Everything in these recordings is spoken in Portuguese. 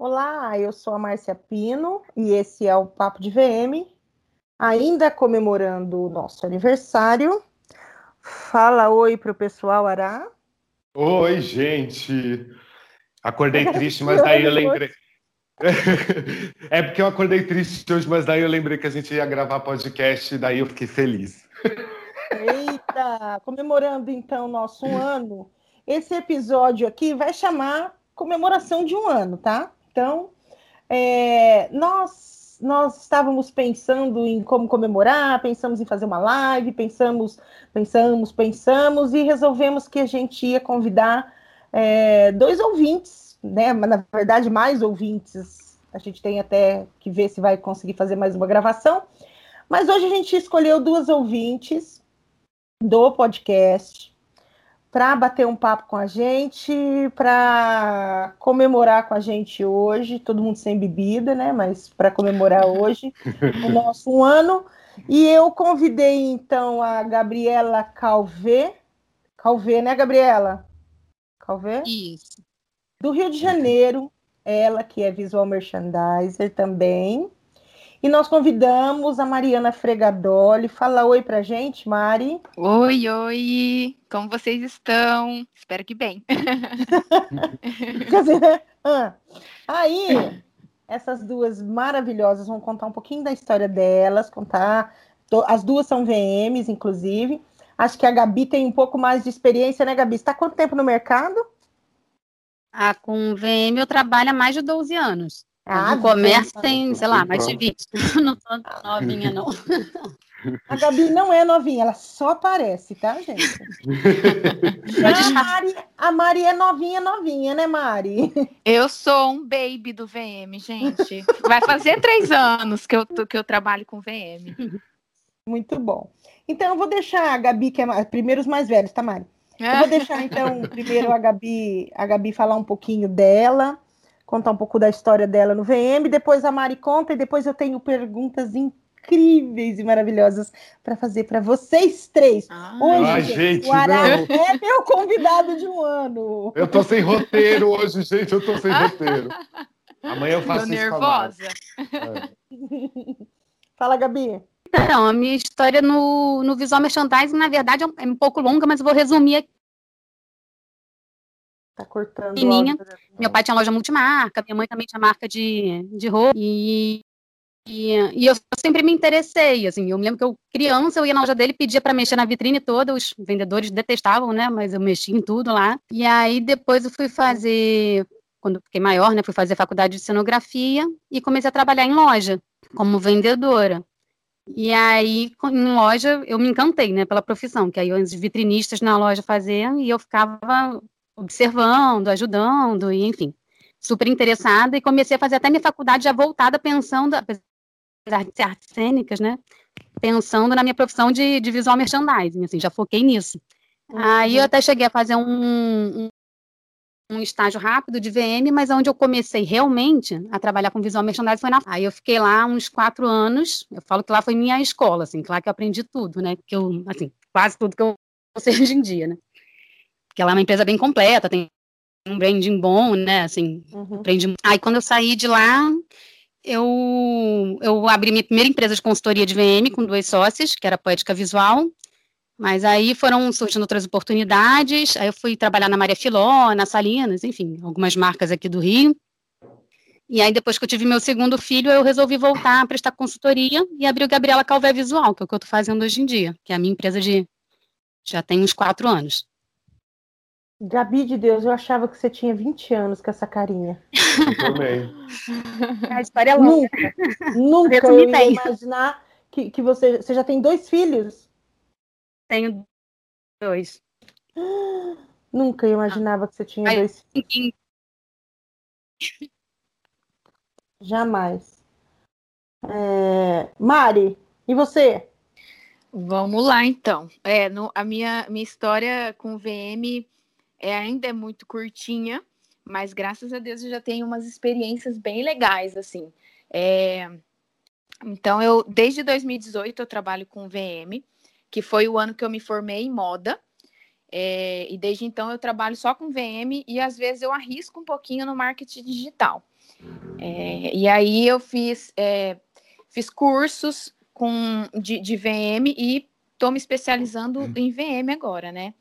Olá, eu sou a Márcia Pino e esse é o Papo de VM, ainda comemorando o nosso aniversário. Fala oi para o pessoal, Ará. Oi, gente. Acordei triste, mas daí eu lembrei. é porque eu acordei triste hoje, mas daí eu lembrei que a gente ia gravar podcast e daí eu fiquei feliz. Eita! Comemorando então o nosso ano. Esse episódio aqui vai chamar comemoração de um ano, tá? Então, é, nós, nós estávamos pensando em como comemorar, pensamos em fazer uma live, pensamos, pensamos, pensamos e resolvemos que a gente ia convidar é, dois ouvintes, né? Na verdade, mais ouvintes. A gente tem até que ver se vai conseguir fazer mais uma gravação. Mas hoje a gente escolheu duas ouvintes do podcast para bater um papo com a gente, para comemorar com a gente hoje, todo mundo sem bebida, né? Mas para comemorar hoje o nosso um ano. E eu convidei então a Gabriela Calvé, Calvé, né, Gabriela? Calvé? Isso. Do Rio de Janeiro, ela que é visual merchandiser também. E nós convidamos a Mariana Fregadoli. Fala oi pra gente, Mari. Oi, oi. Como vocês estão? Espero que bem. Quer dizer, ah, aí, essas duas maravilhosas vão contar um pouquinho da história delas, contar. As duas são VMs, inclusive. Acho que a Gabi tem um pouco mais de experiência, né, Gabi? Está quanto tempo no mercado? Ah, com VM eu trabalho há mais de 12 anos. Ah, comércio tem, sei lá, mais de 20. não tô novinha, não. A Gabi não é novinha, ela só parece, tá, gente? a, Mari, a Mari é novinha, novinha, né, Mari? Eu sou um baby do VM, gente. Vai fazer três anos que eu, que eu trabalho com VM. Muito bom. Então, eu vou deixar a Gabi, que é primeiro os mais velhos, tá, Mari? Eu vou deixar, então, primeiro a Gabi, a Gabi falar um pouquinho dela contar um pouco da história dela no VM, depois a Mari conta e depois eu tenho perguntas incríveis e maravilhosas para fazer para vocês três. Ah, hoje, ah, gente, o Ará é meu convidado de um ano. Eu tô sem roteiro hoje, gente, eu tô sem roteiro. Amanhã eu faço tô nervosa. É. Fala, Gabi. Então, a minha história no, no visual merchandising, na verdade, é um pouco longa, mas eu vou resumir aqui Tá cortando. Pequenininha. Meu pai tinha loja multimarca, minha mãe também tinha marca de, de roupa. E, e, e, eu sempre me interessei, assim. Eu me lembro que eu, criança, eu ia na loja dele, pedia para mexer na vitrine toda. Os vendedores detestavam, né? Mas eu mexia em tudo lá. E aí depois eu fui fazer, quando fiquei maior, né? Fui fazer faculdade de cenografia e comecei a trabalhar em loja como vendedora. E aí, em loja, eu me encantei, né, pela profissão, que aí os vitrinistas na loja faziam e eu ficava observando, ajudando, e enfim, super interessada, e comecei a fazer até minha faculdade já voltada, pensando, apesar de ser artes cênicas, né, pensando na minha profissão de, de visual merchandising, assim, já foquei nisso. Uhum. Aí eu até cheguei a fazer um, um, um, estágio rápido de VM, mas onde eu comecei realmente a trabalhar com visual merchandising foi na... Aí eu fiquei lá uns quatro anos, eu falo que lá foi minha escola, assim, lá que eu aprendi tudo, né, que eu, assim, quase tudo que eu sei hoje em dia, né que ela é uma empresa bem completa, tem um branding bom, né, assim, uhum. branding... Aí quando eu saí de lá, eu, eu abri minha primeira empresa de consultoria de VM com dois sócios, que era Poética Visual, mas aí foram surgindo outras oportunidades, aí eu fui trabalhar na Maria Filó, na Salinas, enfim, algumas marcas aqui do Rio. E aí, depois que eu tive meu segundo filho, eu resolvi voltar a prestar consultoria e abri o Gabriela Calvé Visual, que é o que eu estou fazendo hoje em dia, que é a minha empresa de. já tem uns quatro anos. Gabi de Deus, eu achava que você tinha 20 anos com essa carinha. Eu também. A história é longa. Nunca, nunca eu ia bem. imaginar que, que você, você já tem dois filhos? Tenho dois. Nunca imaginava que você tinha dois filhos. Jamais. É... Mari, e você? Vamos lá, então. É, no, a minha, minha história com o VM é, ainda é muito curtinha, mas graças a Deus eu já tenho umas experiências bem legais, assim. É, então, eu desde 2018 eu trabalho com VM, que foi o ano que eu me formei em moda. É, e desde então eu trabalho só com VM e às vezes eu arrisco um pouquinho no marketing digital. É, e aí eu fiz, é, fiz cursos com, de, de VM e estou me especializando uhum. em VM agora, né?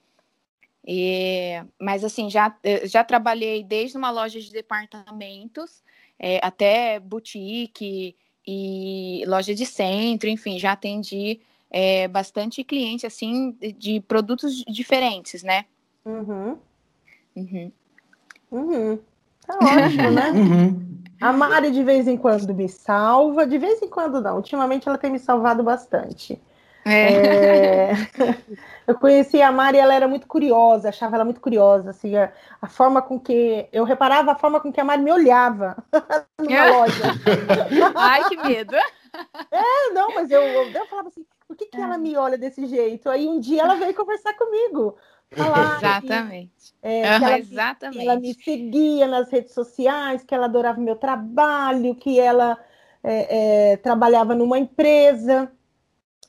E, mas assim, já, já trabalhei desde uma loja de departamentos é, até boutique e loja de centro, enfim, já atendi é, bastante cliente assim de, de, produtos diferentes, né? Uhum. Uhum. Uhum. Tá ótimo, né? Uhum. A Mari de vez em quando me salva, de vez em quando não. Ultimamente ela tem me salvado bastante. É. É... eu conheci a Mari, ela era muito curiosa, achava ela muito curiosa, assim, a, a, forma com que eu reparava a forma com que a Mari me olhava numa loja. Ai, que medo! É, não, mas eu, eu, eu falava assim, por que, que ela me olha desse jeito? Aí um dia ela veio conversar comigo. Falar exatamente. Que, é, que ela, exatamente. Que ela me seguia nas redes sociais, que ela adorava o meu trabalho, que ela é, é, trabalhava numa empresa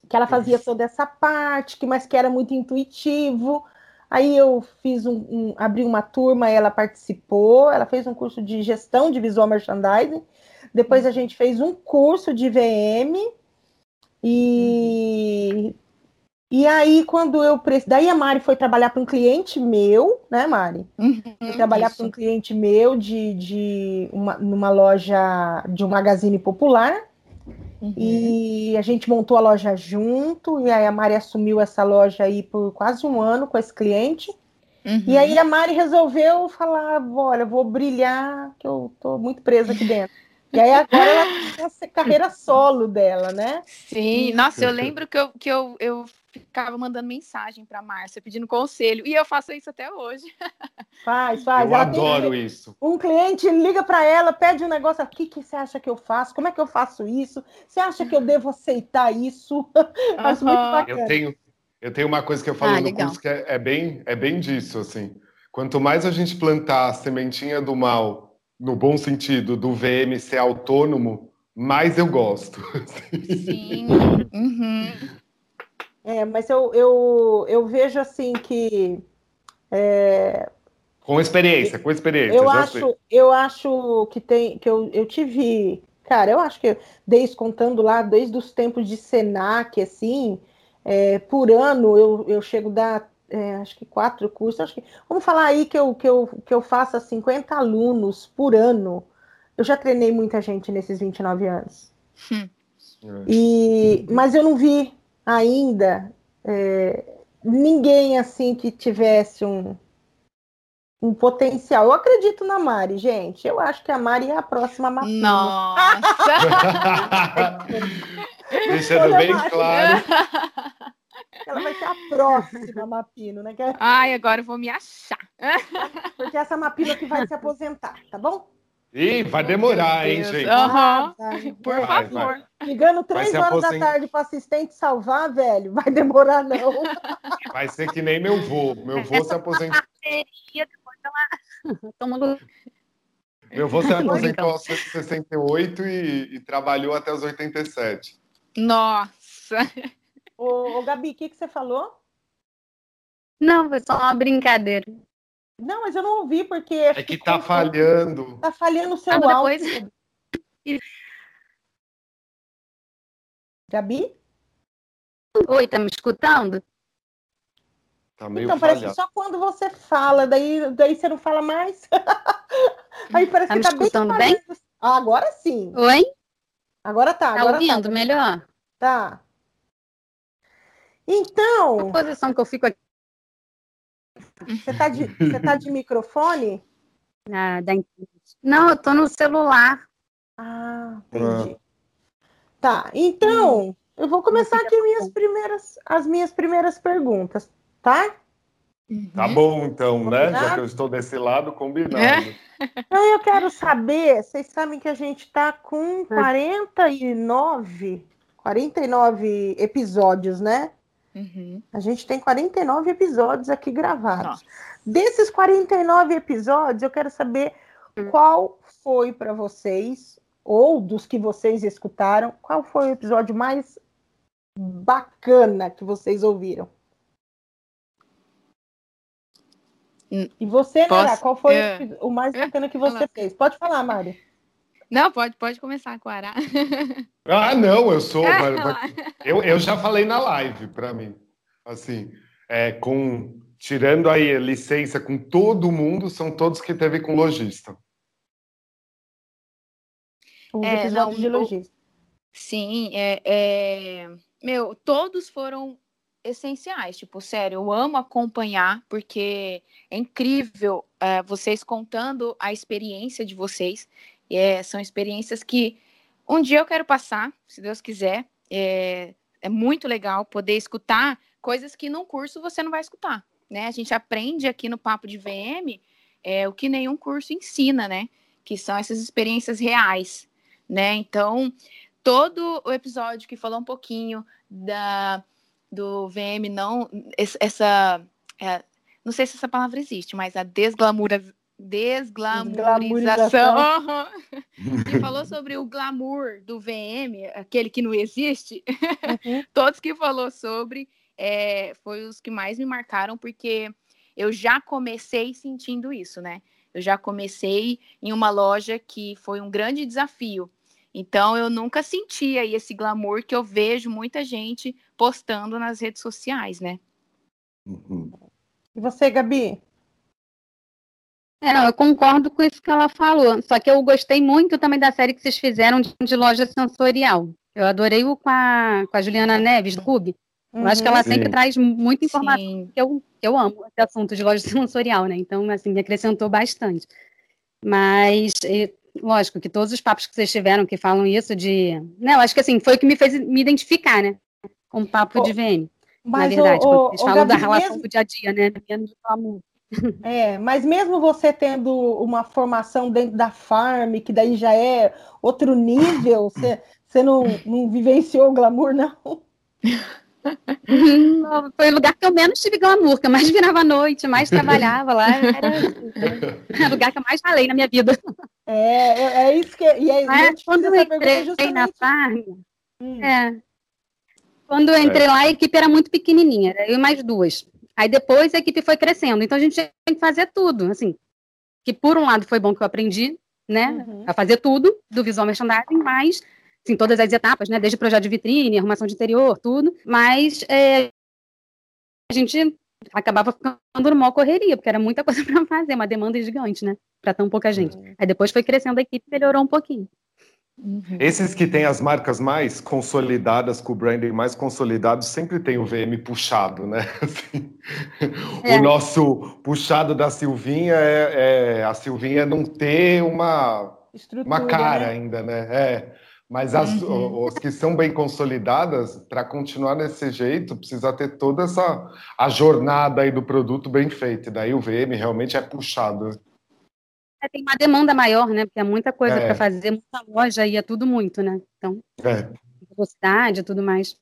que ela fazia toda essa parte, que mas que era muito intuitivo. Aí eu fiz um, um, abri uma turma, ela participou, ela fez um curso de gestão de visual merchandising. Depois a gente fez um curso de VM e e aí quando eu daí a Mari foi trabalhar para um cliente meu, né, Mari? Uhum, foi trabalhar para um cliente meu de, de uma, numa loja de um magazine popular. Uhum. E a gente montou a loja junto, e aí a Mari assumiu essa loja aí por quase um ano com esse cliente. Uhum. E aí a Mari resolveu falar: olha, vou brilhar, que eu tô muito presa aqui dentro. E aí agora ela tem a carreira solo dela, né? Sim, nossa, eu lembro que eu, que eu, eu ficava mandando mensagem para Márcia pedindo conselho, e eu faço isso até hoje. Faz, faz. Eu ela adoro tem... isso. Um cliente liga para ela, pede um negócio, o que, que você acha que eu faço? Como é que eu faço isso? Você acha que eu devo aceitar isso? Acho muito bacana. Eu tenho, eu tenho uma coisa que eu falo ah, no legal. curso que é, é, bem, é bem disso, assim. Quanto mais a gente plantar a sementinha do mal no bom sentido, do VM ser autônomo, mais eu gosto. Sim. Uhum. É, mas eu, eu, eu vejo assim que. É... Com experiência, com experiência. Eu acho, eu acho que tem. que eu, eu tive. Cara, eu acho que desde contando lá, desde os tempos de Senac, assim, é, por ano eu, eu chego a dar é, acho que quatro cursos, acho que, vamos falar aí que eu, que, eu, que eu faça 50 alunos por ano. Eu já treinei muita gente nesses 29 anos. Hum. E, mas eu não vi ainda é, ninguém assim que tivesse um, um potencial. Eu acredito na Mari, gente. Eu acho que a Mari é a próxima Mapinha. Nossa! Deixando bem claro. Ela vai ser a próxima Mapino, né? É Ai, agora eu vou me achar. Porque essa Mapino que vai se aposentar, tá bom? Ih, vai demorar, hein, gente? Uhum. Por vai, favor. Vai. Ligando três horas da tarde para assistente salvar, velho, vai demorar não. Vai ser que nem meu vô. Meu vô se aposentou. Meu vô se aposentou então. aos 68 e, e trabalhou até os 87. Nossa! Ô, ô Gabi, o que, que você falou? Não, foi só uma brincadeira. Não, mas eu não ouvi porque. É que tá falhando. Tá falhando o seu ah, áudio. Depois... Gabi? Oi, tá me escutando? Tá meio então, falhado. parece só quando você fala, daí, daí você não fala mais. Aí parece tá que me tá escutando bem? bem? Ah, agora sim. Oi? Agora tá. Tá agora ouvindo tá. melhor? Tá. Então. A posição que eu fico aqui. Você tá de, você tá de microfone? Ah, da... Não, eu tô no celular. Ah, entendi. Ah. Tá, então, eu vou começar aqui minhas primeiras, as minhas primeiras perguntas, tá? Tá bom, então, combinado? né? Já que eu estou desse lado, combinado. É. Então, eu quero saber, vocês sabem que a gente tá com 49, 49 episódios, né? Uhum. A gente tem 49 episódios aqui gravados. Nossa. Desses 49 episódios, eu quero saber hum. qual foi para vocês, ou dos que vocês escutaram, qual foi o episódio mais bacana que vocês ouviram? E você, Posso? Nara, qual foi é. o mais bacana que você fez? Pode falar, Mari. Não, pode, pode começar com o Ará. Ah, não, eu sou. eu, eu já falei na live para mim. Assim, é, com tirando aí a licença com todo mundo, são todos que teve com lojista. Os é, episódios não, de lojista. Sim, é, é, meu, todos foram essenciais. Tipo, sério, eu amo acompanhar, porque é incrível é, vocês contando a experiência de vocês. É, são experiências que um dia eu quero passar, se Deus quiser. É, é muito legal poder escutar coisas que num curso você não vai escutar. Né? A gente aprende aqui no Papo de VM é, o que nenhum curso ensina, né? Que são essas experiências reais, né? Então, todo o episódio que falou um pouquinho da do VM não essa é, não sei se essa palavra existe, mas a desglamura, desglamorização. e falou sobre o glamour do VM, aquele que não existe. Uhum. Todos que falou sobre é, foi os que mais me marcaram, porque eu já comecei sentindo isso, né? Eu já comecei em uma loja que foi um grande desafio. Então eu nunca senti aí esse glamour que eu vejo muita gente postando nas redes sociais, né? Uhum. E você, Gabi? É, não, eu concordo com isso que ela falou. Só que eu gostei muito também da série que vocês fizeram de, de loja sensorial. Eu adorei o com a, com a Juliana Neves, do Clube. Eu acho que ela uhum. Sim. sempre traz muita informação que eu, que eu amo, esse assunto de loja sensorial, né? Então, assim, me acrescentou bastante. Mas, lógico, que todos os papos que vocês tiveram que falam isso de... Né, eu acho que, assim, foi o que me fez me identificar, né? Com o papo oh, de VM. Mas, na verdade, oh, vocês oh, falam Gabi, da relação mesmo... do dia a dia, né? Menos do É, mas mesmo você tendo uma formação dentro da farm, que daí já é outro nível, você, você não, não vivenciou o glamour, não? Foi o lugar que eu menos tive glamour, que eu mais virava à noite, mais trabalhava lá. Era, era o lugar que eu mais falei na minha vida. É, é, é isso que. E aí, Mas, quando eu entrei justamente... na farm, hum. é, quando eu entrei lá, a equipe era muito pequenininha, eu e mais duas. Aí depois a equipe foi crescendo. Então a gente tem que fazer tudo, assim. Que por um lado foi bom que eu aprendi, né, uhum. a fazer tudo do visual merchandising, mas assim, todas as etapas, né, desde projeto de vitrine, arrumação de interior, tudo, mas é, a gente acabava ficando numa correria, porque era muita coisa para fazer, uma demanda gigante, né, para tão pouca gente. Uhum. Aí depois foi crescendo a equipe, melhorou um pouquinho. Uhum. Esses que têm as marcas mais consolidadas, com o branding mais consolidado, sempre tem o VM puxado, né? Assim, é. O nosso puxado da Silvinha é, é, a Silvinha não ter uma, uma cara né? ainda, né? É. Mas as, uhum. os que são bem consolidadas, para continuar desse jeito, precisa ter toda essa a jornada aí do produto bem feita. Daí o VM realmente é puxado. É, tem uma demanda maior, né? Porque é muita coisa é. para fazer, muita loja e é tudo muito, né? Então, é. velocidade e tudo mais.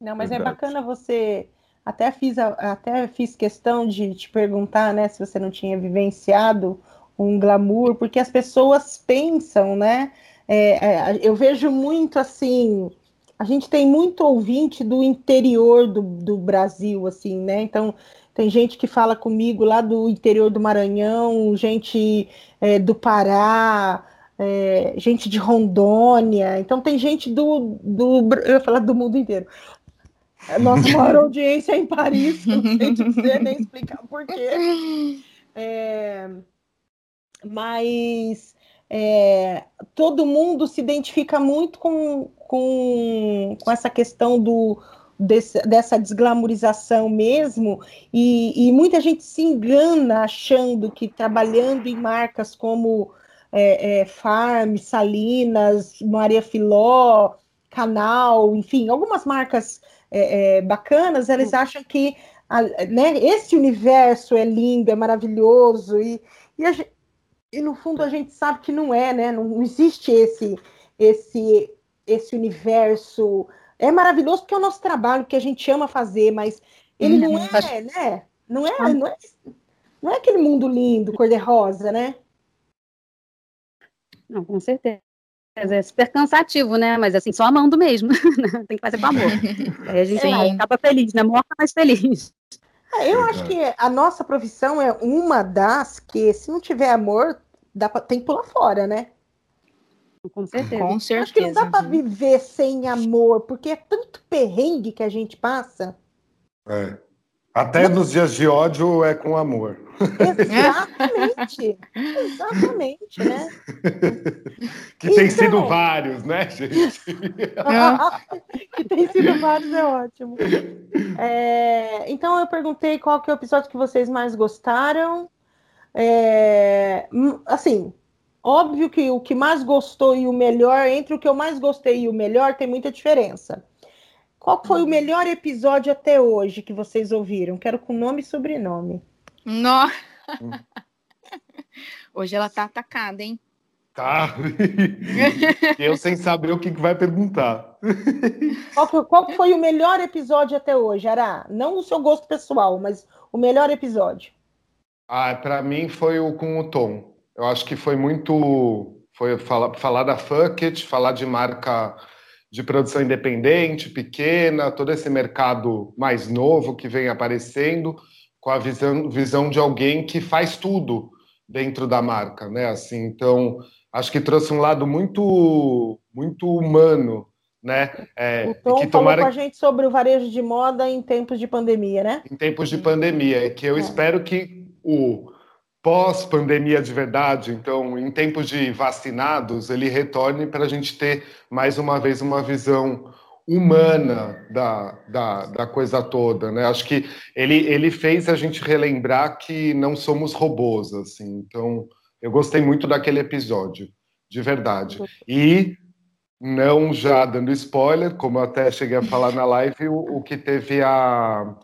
Não, mas é bacana você. Até fiz, até fiz questão de te perguntar, né, se você não tinha vivenciado um glamour, porque as pessoas pensam, né? É, é, eu vejo muito assim. A gente tem muito ouvinte do interior do, do Brasil, assim, né? Então, tem gente que fala comigo lá do interior do Maranhão, gente é, do Pará, é, gente de Rondônia. Então tem gente do, do eu ia falar do mundo inteiro. Nossa maior audiência é em Paris, não sei dizer nem explicar por quê. É, mas é, todo mundo se identifica muito com, com, com essa questão do, desse, dessa desglamorização mesmo, e, e, muita gente se engana achando que trabalhando em marcas como é, é, Farm, Salinas, Maria Filó, Canal, enfim, algumas marcas é, é bacanas, eles acham que a, né, esse universo é lindo, é maravilhoso, e, e, e, no fundo a gente sabe que não é, né? Não, não existe esse, esse, esse universo é maravilhoso porque é o nosso trabalho, que a gente ama fazer, mas ele não uhum. é, né? Não é, não é, não é aquele mundo lindo, cor-de-rosa, né? Não, com certeza. É super cansativo, né? Mas assim, só amando mesmo. Tem que fazer com amor. Aí a gente vai, acaba feliz, né? Morta, mas feliz. É, eu acho que a nossa profissão é uma das que, se não tiver amor, dá pra, tem que pular fora, né? Com certeza. Com certeza. Acho que não dá para viver sem amor, porque é tanto perrengue que a gente passa. É. Até nos dias de ódio é com amor. Exatamente. Exatamente, né? Que tem então... sido vários, né, gente? que tem sido vários é ótimo. É... Então eu perguntei qual que é o episódio que vocês mais gostaram. É... Hum, assim, óbvio que o que mais gostou e o melhor, entre o que eu mais gostei e o melhor, tem muita diferença. Qual foi o melhor episódio até hoje que vocês ouviram? Quero com nome e sobrenome. Nossa! Hoje ela tá atacada, hein? Tá. eu sem saber o que, vai perguntar. Qual, que, qual foi o melhor episódio até hoje, Ara? Não o seu gosto pessoal, mas o melhor episódio. Ah, para mim foi o com o Tom. Eu acho que foi muito. Foi falar, falar da Fucket, falar de marca de produção independente, pequena, todo esse mercado mais novo que vem aparecendo, com a visão, visão de alguém que faz tudo dentro da marca, né? Assim, então acho que trouxe um lado muito muito humano, né? É, o Tom que tomara... falou com a gente sobre o varejo de moda em tempos de pandemia, né? Em tempos de pandemia, que eu é. espero que o pós-pandemia de verdade, então, em tempos de vacinados, ele retorne para a gente ter mais uma vez uma visão humana da, da, da, coisa toda, né? Acho que ele, ele fez a gente relembrar que não somos robôs, assim. Então, eu gostei muito daquele episódio, de verdade. E não já dando spoiler, como eu até cheguei a falar na live, o, o que teve a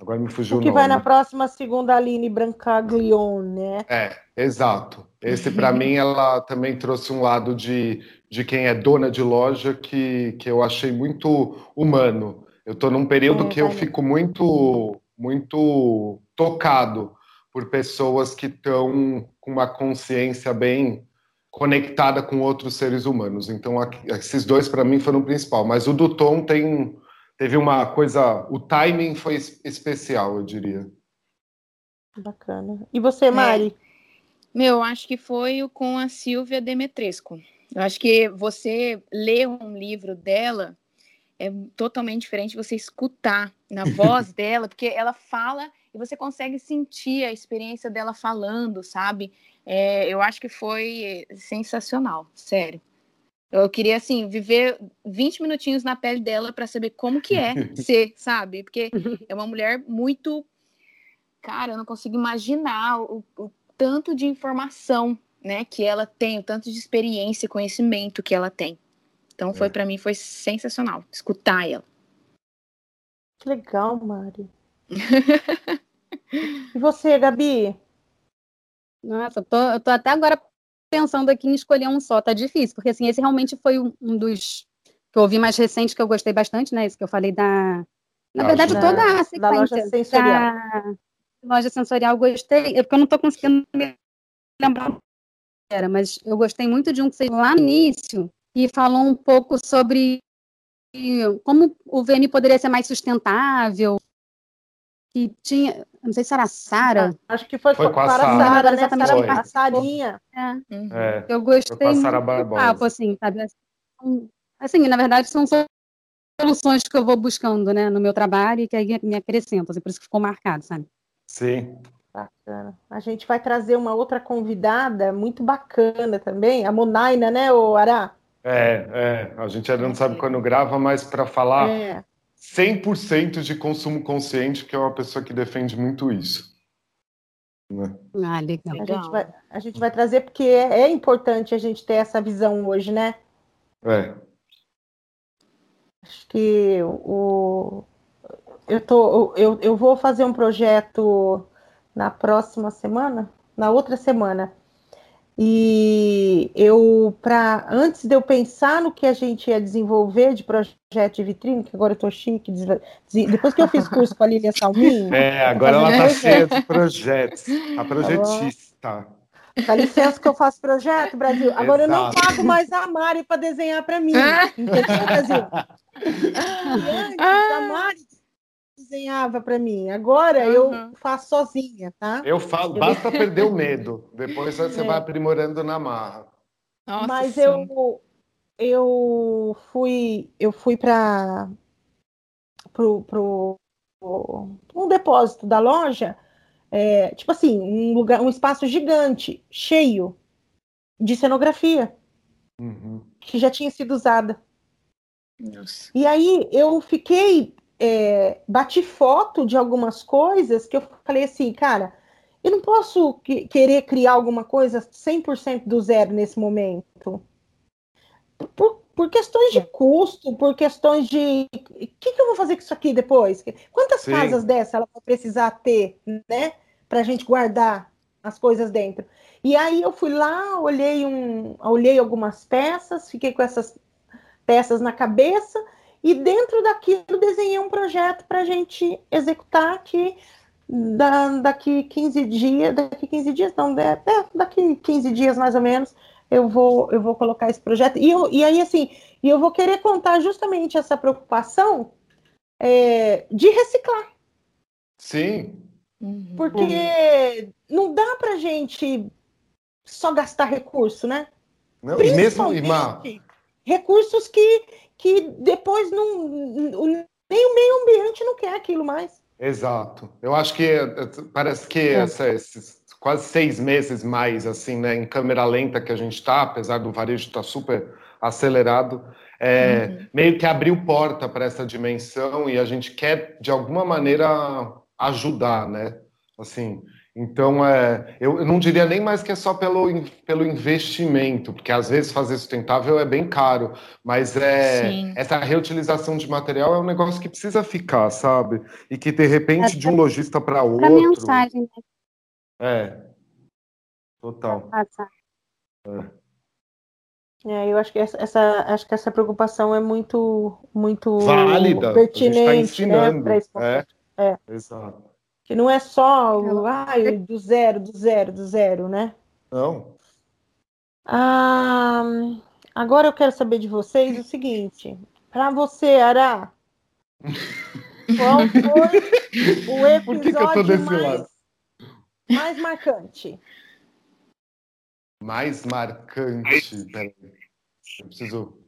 Agora me fugiu o que vai na próxima segunda Aline Brancaglione, né? É, exato. Esse para mim ela também trouxe um lado de, de quem é dona de loja que, que eu achei muito humano. Eu estou num período é, que eu fico muito muito tocado por pessoas que estão com uma consciência bem conectada com outros seres humanos. Então, esses dois para mim foram o principal. Mas o do Tom tem teve uma coisa, o timing foi especial, eu diria. Bacana. E você, Mari? É. Meu, acho que foi o com a Silvia Demetresco. Eu acho que você ler um livro dela é totalmente diferente você escutar na voz dela, porque ela fala e você consegue sentir a experiência dela falando, sabe? É, eu acho que foi sensacional, sério. Eu queria, assim, viver 20 minutinhos na pele dela para saber como que é ser, sabe? Porque é uma mulher muito. Cara, eu não consigo imaginar o, o tanto de informação né, que ela tem, o tanto de experiência e conhecimento que ela tem. Então, foi é. para mim, foi sensacional escutar ela. Que legal, Mari. e você, Gabi? Nossa, eu tô, eu tô até agora pensando aqui em escolher um só, tá difícil, porque assim, esse realmente foi um, um dos que eu ouvi mais recente, que eu gostei bastante, né? Esse que eu falei da. Na loja, verdade, toda a sequência. Da loja sensorial. Da loja sensorial, eu gostei. É porque eu não estou conseguindo me lembrar era, mas eu gostei muito de um que você lá no início e falou um pouco sobre como o VM poderia ser mais sustentável, que tinha, não sei se era a Sara. Ah, acho que foi, foi com a Sara, né? Exatamente, a Sarinha. É. Uhum. É, eu gostei muito do papo, assim, sabe? Assim, assim, na verdade, são soluções que eu vou buscando, né, no meu trabalho e que aí me acrescentam, assim, por isso que ficou marcado, sabe? Sim. Bacana. A gente vai trazer uma outra convidada muito bacana também, a Monaina, né, o Ará? É, é. A gente ainda não sabe quando grava, mas para falar é. 100% de consumo consciente, que é uma pessoa que defende muito isso. Né? Ah, legal. A gente, vai, a gente vai trazer porque é, é importante a gente ter essa visão hoje, né? É. Acho que o, eu, tô, eu, eu vou fazer um projeto na próxima semana, na outra semana, e eu, para antes de eu pensar no que a gente ia desenvolver de projeto de vitrine, que agora eu tô chique, depois que eu fiz curso com a Lília Salmin. É, agora ela tá cheia de projetos. A projetista. Dá licença que eu faço projeto, Brasil. Agora Exato. eu não pago mais a Mari para desenhar para mim. Entendeu, Brasil? E antes, a Mari desenhava para mim. Agora uhum. eu faço sozinha, tá? Eu falo, basta perder o medo. Depois você é. vai aprimorando na marra. Nossa, Mas sim. eu eu fui eu fui para pro, pro um depósito da loja, é, tipo assim, um lugar, um espaço gigante, cheio de cenografia uhum. que já tinha sido usada. Nossa. E aí eu fiquei, é, bati foto de algumas coisas que eu falei assim, cara, eu não posso que, querer criar alguma coisa 100% do zero nesse momento. Por, por questões de custo, por questões de. O que, que eu vou fazer com isso aqui depois? Quantas Sim. casas dessa ela vai precisar ter, né? Para a gente guardar as coisas dentro. E aí eu fui lá, olhei, um, olhei algumas peças, fiquei com essas peças na cabeça e dentro daquilo desenhei um projeto para a gente executar aqui da, daqui 15 dias, daqui 15 dias, não, é, é, daqui 15 dias mais ou menos, eu vou, eu vou colocar esse projeto. E, eu, e aí, assim, e eu vou querer contar justamente essa preocupação é, de reciclar. Sim. Uhum. Porque não dá para gente só gastar recurso, né? Não, e mesmo, irmã, recursos que, que depois não, nem o meio ambiente não quer aquilo mais. Exato. Eu acho que parece que é. essa, esses quase seis meses mais assim, né, em câmera lenta que a gente está, apesar do varejo estar tá super acelerado, é, uhum. meio que abriu porta para essa dimensão e a gente quer de alguma maneira ajudar, né? Assim, então, é, eu, não diria nem mais que é só pelo, pelo investimento, porque às vezes fazer sustentável é bem caro, mas é essa reutilização de material é um negócio que precisa ficar, sabe? E que de repente, de um lojista para outro. mensagem. Né? É. Total. É. É, eu acho que essa, essa, acho que essa preocupação é muito, muito válida, pertinente, a gente tá né? É. é. Exato. Que não é só o ai, do zero, do zero, do zero, né? Não. Ah, agora eu quero saber de vocês o seguinte: para você, Ará, qual foi o episódio que que eu tô desse mais, lado? mais marcante? Mais marcante. Peraí. Eu preciso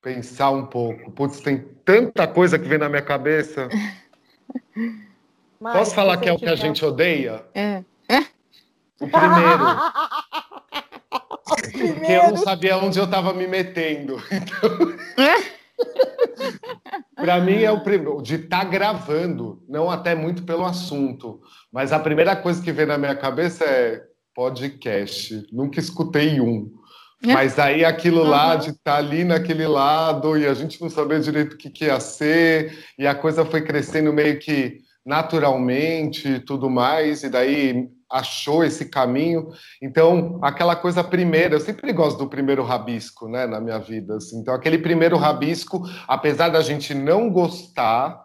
pensar um pouco. Putz, tem tanta coisa que vem na minha cabeça. Mas, Posso falar que é o que a gente odeia? É. é? O primeiro. Porque eu não sabia onde eu estava me metendo. Então... Para mim é o primeiro, de estar tá gravando, não até muito pelo assunto, mas a primeira coisa que vem na minha cabeça é podcast. Nunca escutei um. É. Mas aí aquilo lá de estar tá ali naquele lado e a gente não saber direito o que, que ia ser, e a coisa foi crescendo meio que naturalmente e tudo mais, e daí achou esse caminho. Então, aquela coisa primeira, eu sempre gosto do primeiro rabisco, né, na minha vida. Assim. Então, aquele primeiro rabisco, apesar da gente não gostar,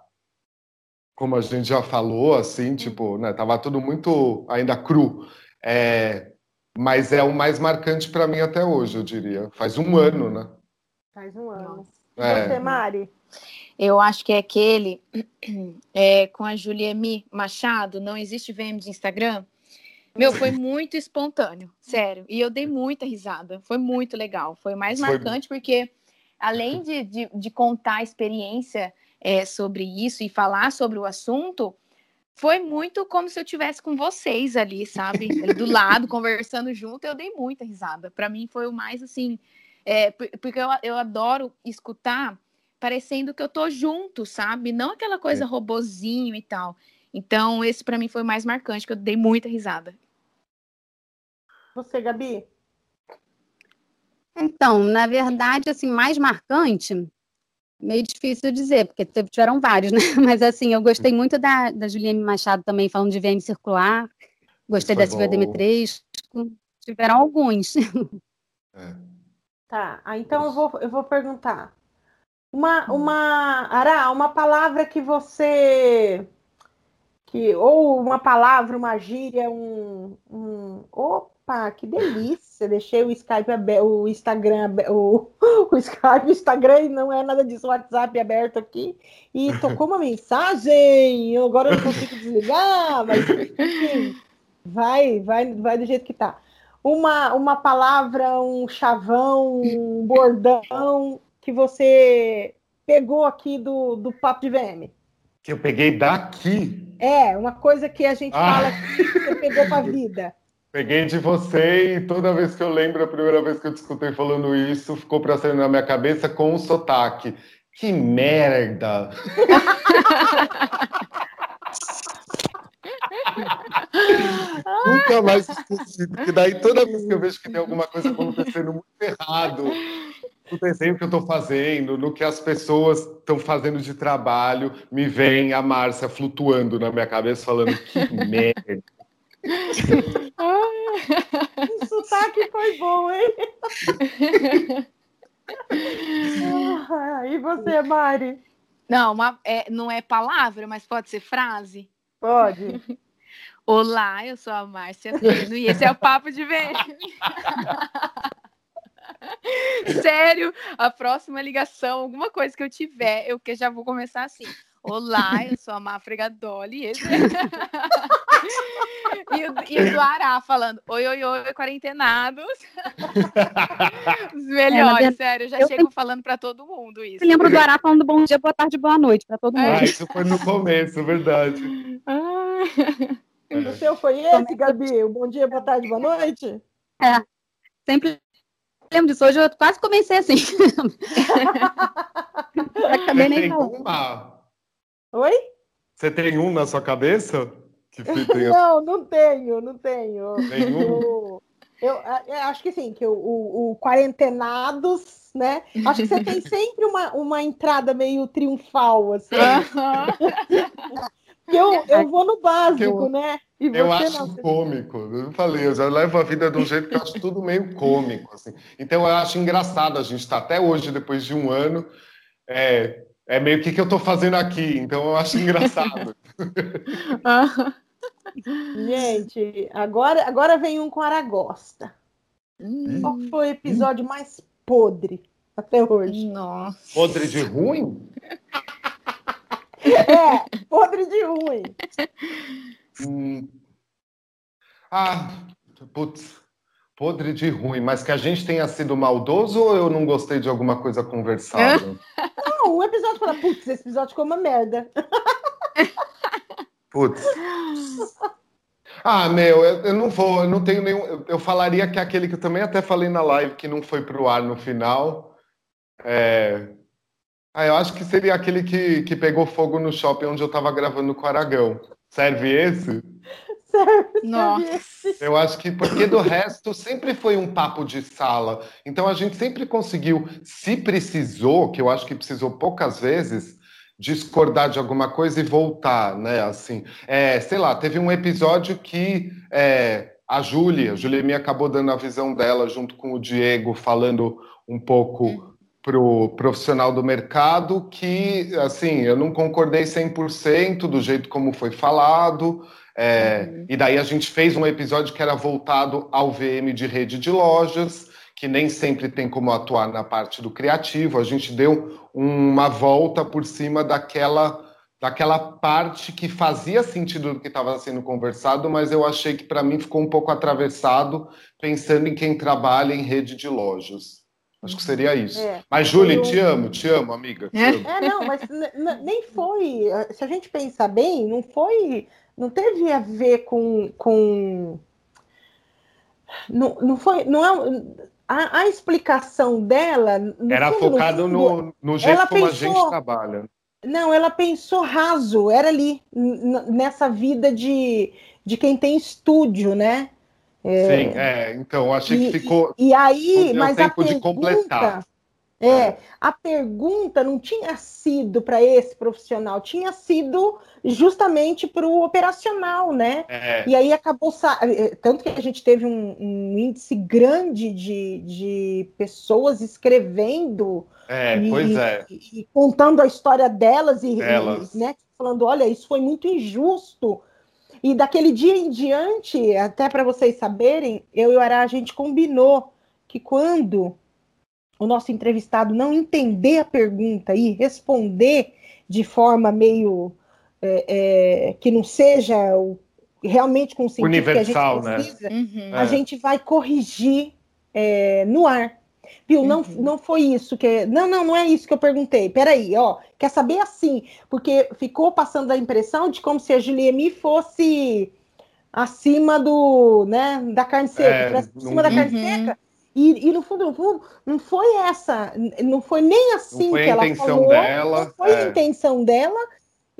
como a gente já falou, assim, tipo, né, tava tudo muito ainda cru. É, mas é o mais marcante para mim até hoje, eu diria. Faz um ano, né? Faz um ano. É. Você, Mari? Eu acho que é aquele é, com a Juliemi Machado, não existe VM de Instagram. Meu, foi muito espontâneo, sério. E eu dei muita risada. Foi muito legal. Foi mais foi... marcante porque, além de, de, de contar a experiência é, sobre isso e falar sobre o assunto, foi muito como se eu tivesse com vocês ali, sabe? Do lado, conversando junto. Eu dei muita risada. Para mim foi o mais assim. É, porque eu, eu adoro escutar parecendo que eu tô junto, sabe? Não aquela coisa é. robozinho e tal. Então, esse para mim foi o mais marcante, que eu dei muita risada. Você, Gabi? Então, na verdade, assim, mais marcante, meio difícil dizer, porque tiveram vários, né? Mas assim, eu gostei muito da, da Juliane Machado também, falando de VM circular. Gostei da Silvia Demetresco. Tiveram alguns. É. Tá, ah, então eu vou, eu vou perguntar. Uma, uma, Ara, uma palavra que você. Que, ou uma palavra, uma gíria, um, um. Opa, que delícia! Deixei o Skype aberto, o Instagram, aberto, o, o Skype, o Instagram não é nada disso, o WhatsApp aberto aqui. E tocou uma mensagem, eu agora não consigo desligar, mas enfim, vai, vai, vai do jeito que tá. Uma, uma palavra, um chavão, um bordão que você pegou aqui do, do Papo de VM. Que eu peguei daqui? É, uma coisa que a gente ah. fala que você pegou para a vida. Peguei de você e toda vez que eu lembro, a primeira vez que eu te escutei falando isso, ficou para sair na minha cabeça com um sotaque. Que merda! Nunca mais esqueci, porque daí toda vez que eu vejo que tem alguma coisa acontecendo muito errado no desenho que eu estou fazendo, no que as pessoas estão fazendo de trabalho, me vem a Márcia flutuando na minha cabeça falando que merda. o sotaque foi bom, hein? ah, e você, Mari? Não, uma, é, não é palavra, mas pode ser frase? Pode. Olá, eu sou a Márcia Fino e esse é o Papo de VM. Sério, a próxima ligação, alguma coisa que eu tiver, eu que já vou começar assim. Olá, eu sou a Máfrega Dolly. Esse... e, o, e o do Ará falando: Oi, oi, oi, quarentenados. Os melhores, é, sério, eu já eu chego tenho... falando para todo mundo isso. Eu lembro do Ará falando bom dia, boa tarde, boa noite para todo mundo. Ah, isso foi no começo, verdade. Ah. O seu foi esse, Gabi? O bom dia, boa tarde, boa noite? É, sempre lembro disso. Hoje eu quase comecei assim. Acabei nem uma? Oi? Você tem um na sua cabeça? Que tem... não, não tenho, não tenho. Nenhum? Eu, eu, eu acho que sim, que o, o, o, Quarentenados, né? Acho que você tem sempre uma, uma entrada meio triunfal, assim. Eu, eu vou no básico, eu, né? eu acho não, cômico. Eu falei, eu já levo a vida de um jeito que eu acho tudo meio cômico. Assim. Então eu acho engraçado a gente estar tá, até hoje, depois de um ano, é, é meio que o que eu estou fazendo aqui. Então eu acho engraçado. gente, agora, agora vem um com Aragosta. Hum. Qual foi o episódio mais podre até hoje? Nossa. Podre de ruim? É, podre de ruim. Hum. Ah, putz, podre de ruim, mas que a gente tenha sido maldoso ou eu não gostei de alguma coisa conversada? Não, um episódio fala, putz, esse episódio ficou uma merda. Putz. Ah, meu, eu, eu, não vou, eu não tenho nenhum. Eu, eu, falaria que é aquele que eu também até falei na live que não foi pro ar no final. É, ah, eu acho que seria aquele que, que pegou fogo no shopping onde eu estava gravando com o Aragão. Serve esse? Serve, Nossa. Eu acho que porque do resto sempre foi um papo de sala. Então a gente sempre conseguiu, se precisou, que eu acho que precisou poucas vezes, discordar de alguma coisa e voltar, né? Assim, é, sei lá, teve um episódio que é, a Júlia, a Júlia me acabou dando a visão dela junto com o Diego, falando um pouco hum para o profissional do mercado que, assim, eu não concordei 100% do jeito como foi falado, é, uhum. e daí a gente fez um episódio que era voltado ao VM de rede de lojas, que nem sempre tem como atuar na parte do criativo, a gente deu uma volta por cima daquela daquela parte que fazia sentido do que estava sendo conversado, mas eu achei que para mim ficou um pouco atravessado pensando em quem trabalha em rede de lojas. Acho que seria isso. É. Mas, Júlia, te amo, te amo, amiga. Te é, amo. é, não, mas nem foi. Se a gente pensar bem, não foi. Não teve a ver com. com não, não foi. Não é, a, a explicação dela. Era fundo, focado no, no, no jeito como pensou, a gente trabalha. Não, ela pensou raso, era ali, nessa vida de, de quem tem estúdio, né? É, Sim, é, então, achei e, que ficou. E, e aí, mas a pergunta. É, é, a pergunta não tinha sido para esse profissional, tinha sido justamente para o operacional, né? É. E aí acabou. É, tanto que a gente teve um, um índice grande de, de pessoas escrevendo. É, e, pois é. E, e, contando a história delas e, delas. e né, falando: olha, isso foi muito injusto e daquele dia em diante, até para vocês saberem, eu e o Ará, a gente combinou que quando o nosso entrevistado não entender a pergunta e responder de forma meio é, é, que não seja o, realmente com o sentido Universal, que a gente precisa, né? Uhum. a gente vai corrigir é, no ar. Viu? Não, Uhum. não foi isso que. Não, não, não é isso que eu perguntei. Peraí, ó. Quer saber assim? Porque ficou passando a impressão de como se a Juliemi fosse acima do, né, da carne seca, É, tivesse por não- cima da carne Uhum. seca. E, e no fundo, no fundo, não foi essa, não foi nem assim foi a que ela intenção falou, dela, não foi a é. intenção dela,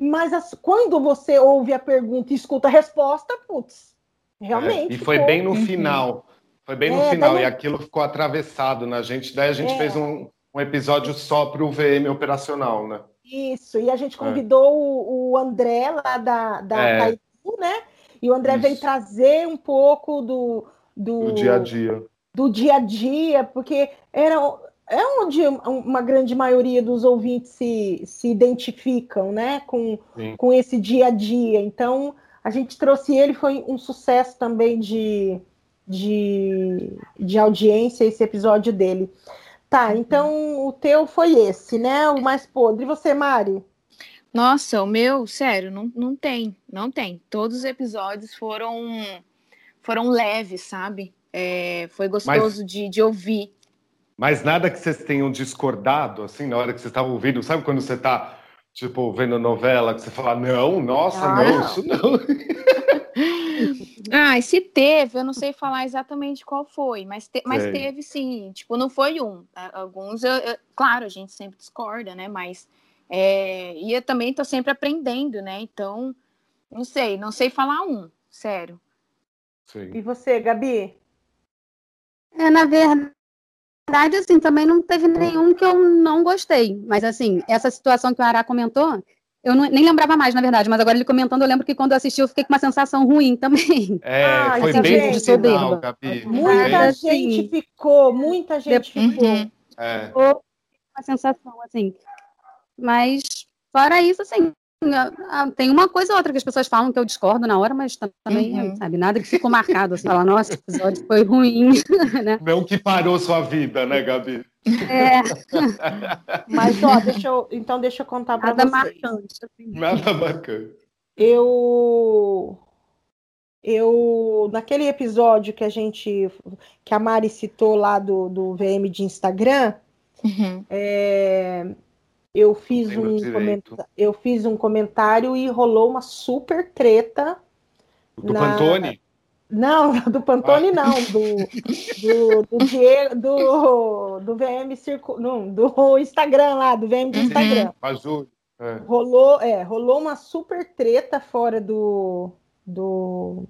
mas as- quando você ouve a pergunta e escuta a resposta, putz, realmente. É, e foi ficou- bem no Uhum. final. Foi bem no É, final. daí- E aquilo ficou atravessado na gente. Daí a gente É. fez um, um episódio só para o VM operacional, né? Isso, e a gente convidou o, o André lá da, da É. Né? E o André Isso. veio trazer um pouco do, do, Do dia a dia. do dia a dia, porque era, é onde uma grande maioria dos ouvintes se, se identificam, né? Com, Sim. com esse dia a dia. Então, a gente trouxe ele, foi um sucesso também de, de, de audiência, esse episódio dele. Tá, então o teu foi esse, né? O mais podre. E você, Mari? Nossa, o meu, sério, não, não tem, não tem. Todos os episódios foram foram leves, sabe? É, foi gostoso de, de ouvir. Mas nada que vocês tenham discordado, assim, na hora que vocês estavam ouvindo. Sabe quando você tá, tipo, vendo novela, que você fala, não, nossa, Ah, não, não. isso não. Ah, e se teve, eu não sei falar exatamente qual foi, mas, te- mas teve sim. Tipo, não foi um. A- Alguns, eu- eu- claro, a gente sempre discorda, né? Mas é, e eu também tô sempre aprendendo, né? Então, não sei, não sei falar um, sério. Sim. E você, Gabi? É, na verdade, assim, também não teve nenhum que eu não gostei. Mas, assim, essa situação que o Ará comentou, eu não- nem lembrava mais, na verdade. Mas agora ele comentando, eu lembro que quando eu assisti, eu fiquei com uma sensação ruim também. É, Ah, foi bem é de final, soberba. Gabi. Muita Mas, gente ficou, muita gente depois- ficou. Uhum. É. Ficou uma sensação, assim. Mas, fora isso, assim, tem uma coisa ou outra que as pessoas falam que eu discordo na hora, mas também, Uhum. sabe, nada que ficou marcado, assim, falar, nossa, esse episódio foi ruim, né? Não que parou sua vida, né, Gabi? É, Mas, ó, deixa eu, então deixa eu contar para vocês. marcante, assim. Nada bacana. Eu eu naquele episódio que a gente que a Mari citou lá do, do VM de Instagram, Uhum. é, eu fiz um comenta- eu fiz um comentário e rolou uma super treta. Do Na- Pantone? Não, do Pantone Ah. não, do do, do, Diego, do, do VM Circo, não, do Instagram lá, do VM de Uhum. Instagram. Azul. É. Rolou, é, rolou uma super treta fora do, do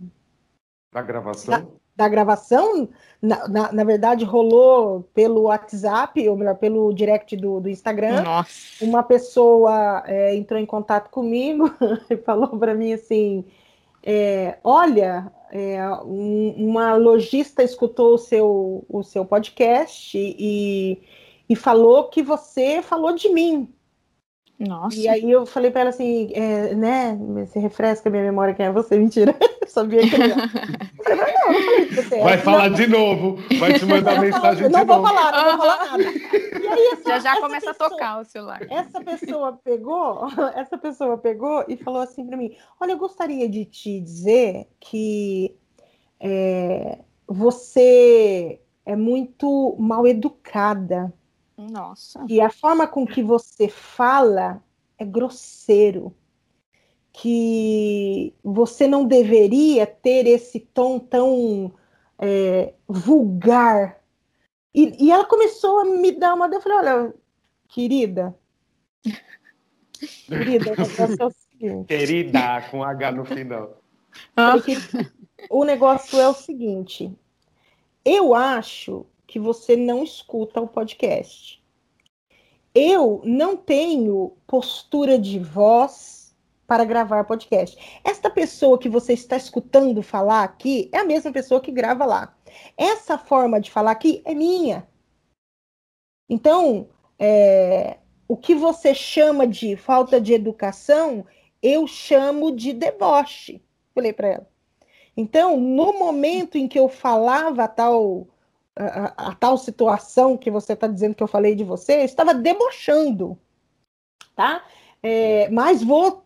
Da gravação? da gravação. Na, na, na verdade, rolou pelo WhatsApp, ou melhor, pelo direct do, do Instagram. Nossa. Uma pessoa é, entrou em contato comigo e falou para mim assim: é, Olha, é, um- uma lojista escutou o seu, o seu podcast e, e falou que você falou de mim. Nossa. E aí eu falei para ela assim, é, né? Você refresca a minha memória quem é você, mentira. Eu sabia que era. Eu falei, "Mas não, eu não falei que você é." Vai Não, falar de novo. Vai te mandar não, mensagem não de vou novo. falar, não vou falar nada. E aí essa, Já já essa começa pessoa- a tocar o celular. Essa pessoa pegou, essa pessoa pegou e falou assim para mim: Olha, eu gostaria de te dizer que é, você é muito mal educada. Nossa. E a forma com que você fala é grosseiro. Que você não deveria ter esse tom tão é, vulgar. E, e ela começou a me dar uma. Eu falei: olha, querida. Querida, o negócio é o seguinte. Querida, com H no final. O negócio é o seguinte. Eu acho que você não escuta o podcast. Eu não tenho postura de voz para gravar podcast. Esta pessoa que você está escutando falar aqui é a mesma pessoa que grava lá. Essa forma de falar aqui é minha. Então, é, o que você chama de falta de educação, eu chamo de deboche. Falei para ela. Então, no momento em que eu falava tal a, a, tal situação que você está dizendo que eu falei de você, eu estava debochando, tá? É, mas vou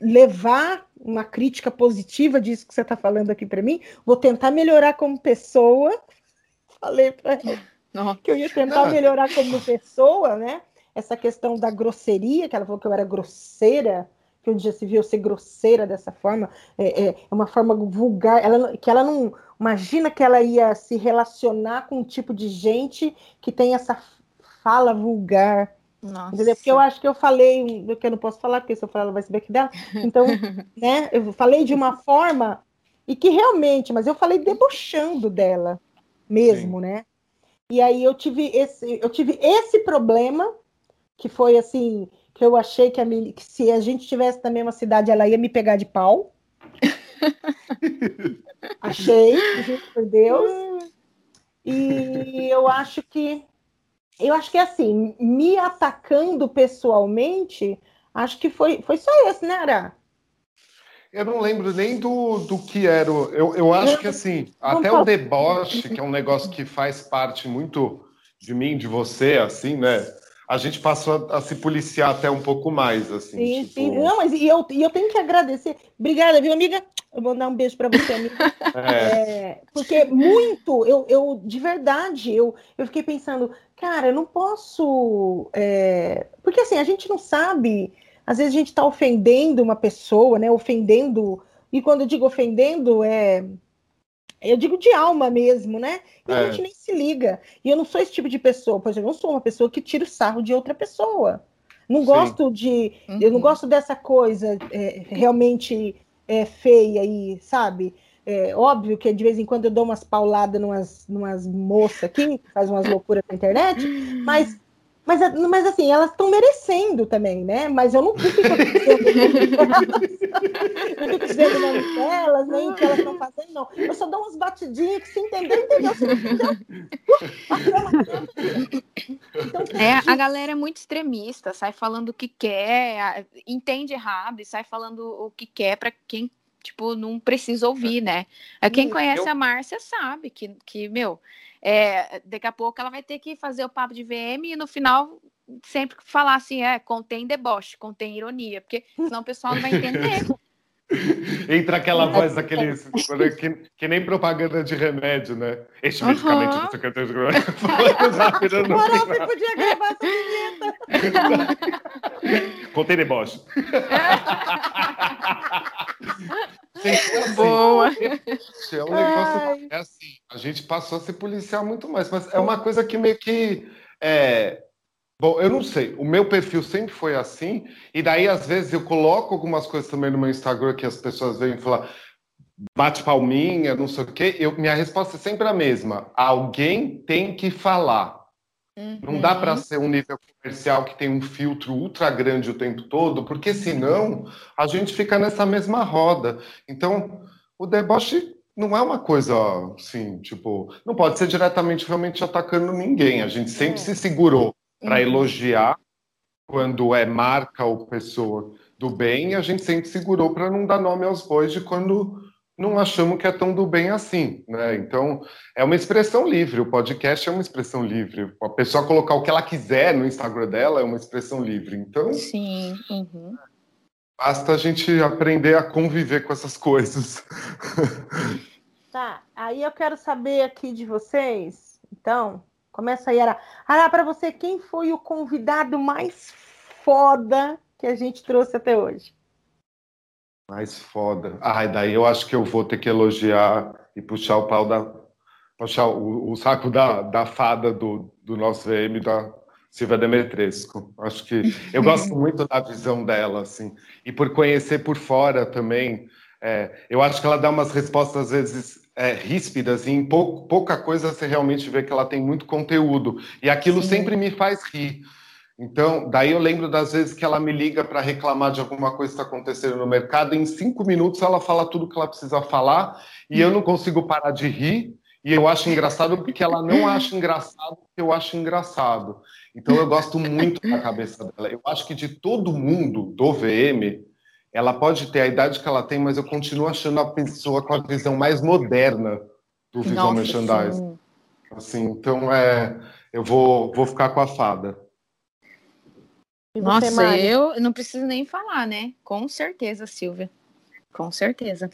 levar uma crítica positiva disso que você está falando aqui para mim, vou tentar melhorar como pessoa. Falei para ela que eu ia tentar melhorar como pessoa, né? Essa questão da grosseria, que ela falou que eu era grosseira, que um dia se viu ser grosseira dessa forma, é, é uma forma vulgar, ela, que ela não. Imagina que ela ia se relacionar com um tipo de gente que tem essa fala vulgar. Nossa. Entendeu? Porque eu acho que eu falei, que eu não posso falar, porque se eu falar, ela vai saber que dela. Então, né, eu falei de uma forma e que realmente, mas eu falei debochando dela mesmo, Sim. né? E aí eu tive esse, eu tive esse problema que foi assim, que eu achei que, a, que se a gente tivesse na mesma cidade, ela ia me pegar de pau. achei, juro por Deus. E eu acho que eu acho que assim, me atacando pessoalmente, acho que foi, foi só esse, né, Ara? Eu não lembro nem do, do que era. Eu, eu acho que assim, até o deboche, que é um negócio que faz parte muito de mim, de você, assim, né? A gente passou a, a, se policiar até um pouco mais, assim. Sim, tipo... sim. Não, mas e eu, e eu tenho que agradecer. Obrigada, viu, amiga? Eu vou dar um beijo para você, amiga. É. É, porque muito, eu, eu de verdade, eu, eu fiquei pensando, cara, eu não posso. É... Porque assim, a gente não sabe. Às vezes a gente está ofendendo uma pessoa, né? Ofendendo. E quando eu digo ofendendo, é eu digo de alma mesmo, né? E é. a gente nem se liga. E eu não sou esse tipo de pessoa, por exemplo, eu não sou uma pessoa que tira o sarro de outra pessoa. Não Sim. gosto de. Uhum. Eu não uhum. gosto dessa coisa é, realmente é, feia aí, sabe? É, óbvio que de vez em quando eu dou umas pauladas numas, numas moças aqui, que faz umas loucuras na internet, mas mas, mas assim, elas estão merecendo também, né? Mas eu não fico dizendo o nome delas, nem o que elas estão fazendo, não. Eu só dou umas batidinhas que se entendeu, entendeu. Se entendeu. Então, é, a galera é muito extremista, sai falando o que quer, entende errado e sai falando o que quer para quem tipo, não precisa ouvir, né? Quem conhece a Márcia sabe que, que meu, é, daqui a pouco ela vai ter que fazer o papo de VM e no final sempre falar assim, é, contém deboche, contém ironia, porque senão o pessoal não vai entender. Entra aquela voz daqueles. Que, que, nem propaganda de remédio, né? Este uhum. medicamento você quer ter. Agora você podia gravar essa vinheta. Contém deboche. assim, Boa. É um negócio. É assim, a gente passou a se policiar muito mais, mas é uma coisa que meio que. É, bom, eu não sei. O meu perfil sempre foi assim, e daí às vezes eu coloco algumas coisas também no meu Instagram que as pessoas vêm falar bate palminha, não sei o quê. Eu, minha resposta é sempre a mesma. Alguém tem que falar. Uhum. Não dá para uhum. ser um nível comercial que tem um filtro ultra grande o tempo todo, porque senão a gente fica nessa mesma roda. Então, o deboche não é uma coisa assim, tipo, não pode ser diretamente realmente atacando ninguém. A gente sempre é. se segurou para uhum. elogiar quando é marca ou pessoa do bem, e a gente sempre segurou para não dar nome aos bois de quando não achamos que é tão do bem assim, né? Então, é uma expressão livre, o podcast é uma expressão livre. A pessoa colocar o que ela quiser no Instagram dela é uma expressão livre. Então, sim. Uhum. Basta a gente aprender a conviver com essas coisas. Tá, aí eu quero saber aqui de vocês. Então, começa aí, Ara. Ara, para você, quem foi o convidado mais foda que a gente trouxe até hoje? Mais foda. Ai, daí eu acho que eu vou ter que elogiar e puxar o pau da. puxar o, o saco da, da fada do, do nosso VM, da Silvia Demetresco. Acho que eu gosto muito da visão dela, assim. E por conhecer por fora também, é, eu acho que ela dá umas respostas, às vezes, é, ríspidas, e em pou, pouca coisa você realmente vê que ela tem muito conteúdo. E aquilo Sim. sempre me faz rir. Então, daí eu lembro das vezes que ela me liga para reclamar de alguma coisa que está acontecendo no mercado, em cinco minutos ela fala tudo que ela precisa falar, e eu não consigo parar de rir, e eu acho engraçado porque ela não acha engraçado que eu acho engraçado. Então eu gosto muito da cabeça dela. Eu acho que de todo mundo do VM, ela pode ter a idade que ela tem, mas eu continuo achando a pessoa com a visão mais moderna do visual Nossa, merchandising. Sim. Assim, então é, eu vou, vou ficar com a fada. Nossa, eu não preciso nem falar, né? Com certeza, Silvia. Com certeza.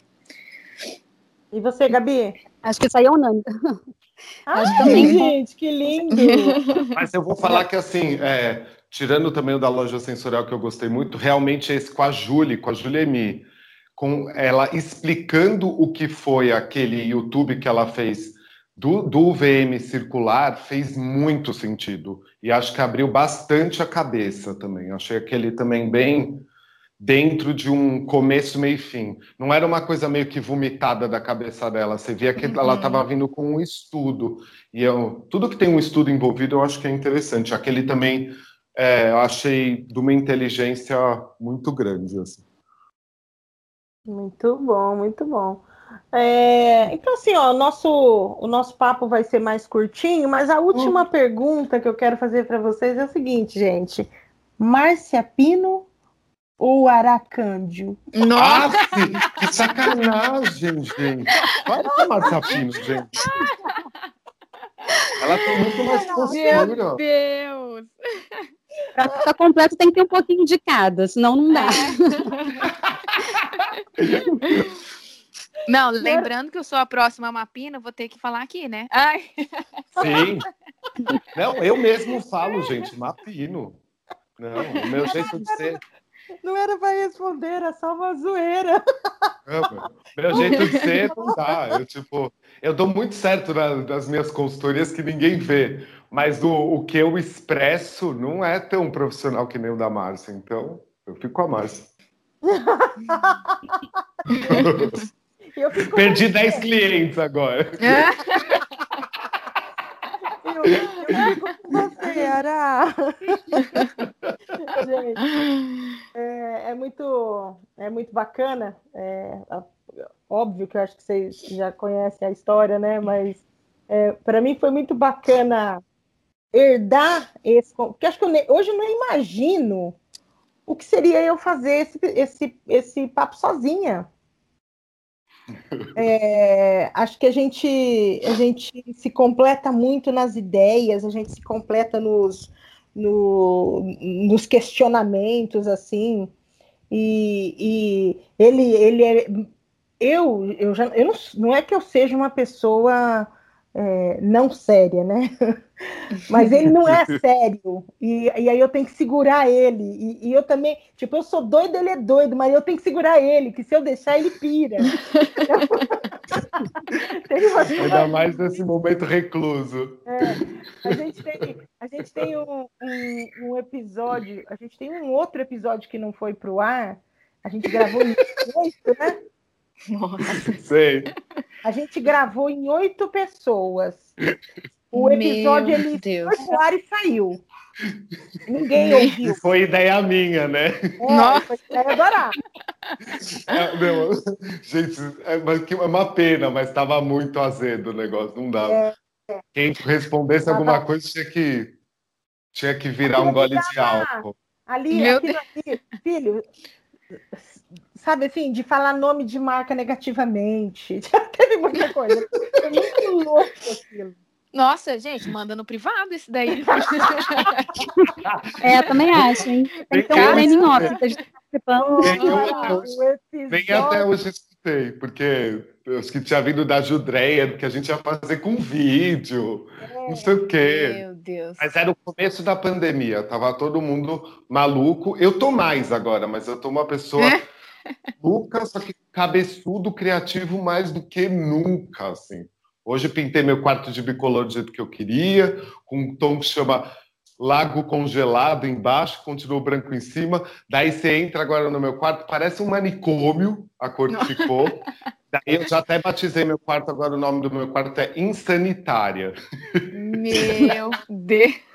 E você, Gabi? Acho que isso aí é unânime. Ai, gente, que lindo! Mas eu vou falar que, assim, é, tirando também o da loja sensorial, que eu gostei muito, realmente esse com a Julie, com a Julie Emi, com ela explicando o que foi aquele YouTube que ela fez do, do VM circular, fez muito sentido. E acho que abriu bastante a cabeça também. Achei aquele também bem dentro de um começo, meio e fim. Não era uma coisa meio que vomitada da cabeça dela. Você via que uhum. ela estava vindo com um estudo. E eu, tudo que tem um estudo envolvido, eu acho que é interessante. Aquele também é, eu achei de uma inteligência muito grande. Assim. Muito bom, muito bom. É, então, assim, ó, o nosso, o nosso papo vai ser mais curtinho, mas a última hum. pergunta que eu quero fazer para vocês é o seguinte, gente. Márcia Pino ou Aracândio? Nossa, que sacanagem, gente. Vai tomar sapino, gente. Ela tem muito mais postura. Meu Deus. Pra ficar completo tem que ter um pouquinho de cada, senão não dá. É. Não, lembrando que eu sou a próxima mapina, vou ter que falar aqui, né? Ai. Sim. Não, eu mesmo falo, gente, mapino. Não, o meu jeito de ser. Não era para responder, era só uma zoeira. Não, meu jeito de ser não dá. Eu, tipo, eu dou muito certo nas minhas consultorias que ninguém vê, mas o, o que eu expresso não é tão profissional que nem o da Márcia. Então, eu fico com a Márcia. Perdi 10 clientes agora. eu, eu fico com você, Ara. Gente, é, é, muito, é muito bacana. É, óbvio que eu acho que vocês já conhecem a história, né? Mas é, para mim foi muito bacana herdar esse. Porque acho que eu, hoje eu não imagino o que seria eu fazer esse, esse, esse papo sozinha. É, acho que a gente, a gente se completa muito nas ideias, a gente se completa nos, no, nos questionamentos, assim. E, e ele, ele é, eu, eu já, eu não, não é que eu seja uma pessoa é, não séria, né? Mas ele não é sério. E, e aí eu tenho que segurar ele. E, e, eu também, tipo, eu sou doido, ele é doido, mas eu tenho que segurar ele, que se eu deixar, ele pira. Ainda mais nesse momento recluso. É, a gente tem, a gente tem um, um, um, episódio, a gente tem um outro episódio que não foi pro ar. A gente gravou em oito, né? Nossa. Sei. A gente gravou em oito pessoas. O episódio Meu ele Deus. foi pro ar e saiu. Ninguém ouviu. Foi ideia minha, né? É, Nossa. Foi ideia do É, não, gente, é, é uma pena, mas estava muito azedo o negócio, não dava. É, é. Quem respondesse alguma coisa tinha que, tinha que virar um gole de álcool. Ali, Meu aquilo ali, filho, sabe assim, de falar nome de marca negativamente. Já teve muita coisa. Foi muito louco aquilo. Nossa, gente, manda no privado esse daí. é, eu também acho, hein? Tem que ter um training office. Nem até hoje escutei, porque os que tinha vindo da Judreia, que a gente ia fazer com vídeo, é, não sei o quê. Meu Deus. Mas era o começo da pandemia, tava todo mundo maluco. Eu tô mais agora, mas eu tô uma pessoa é? Louca, só que cabeçudo, criativo mais do que nunca, assim. Hoje pintei meu quarto de bicolor do jeito que eu queria, com um tom que chama lago congelado embaixo, continuou branco em cima. Daí você entra agora no meu quarto, parece um manicômio, a cor que ficou. Daí eu já até batizei meu quarto, agora o nome do meu quarto é Insanitária. Meu Deus!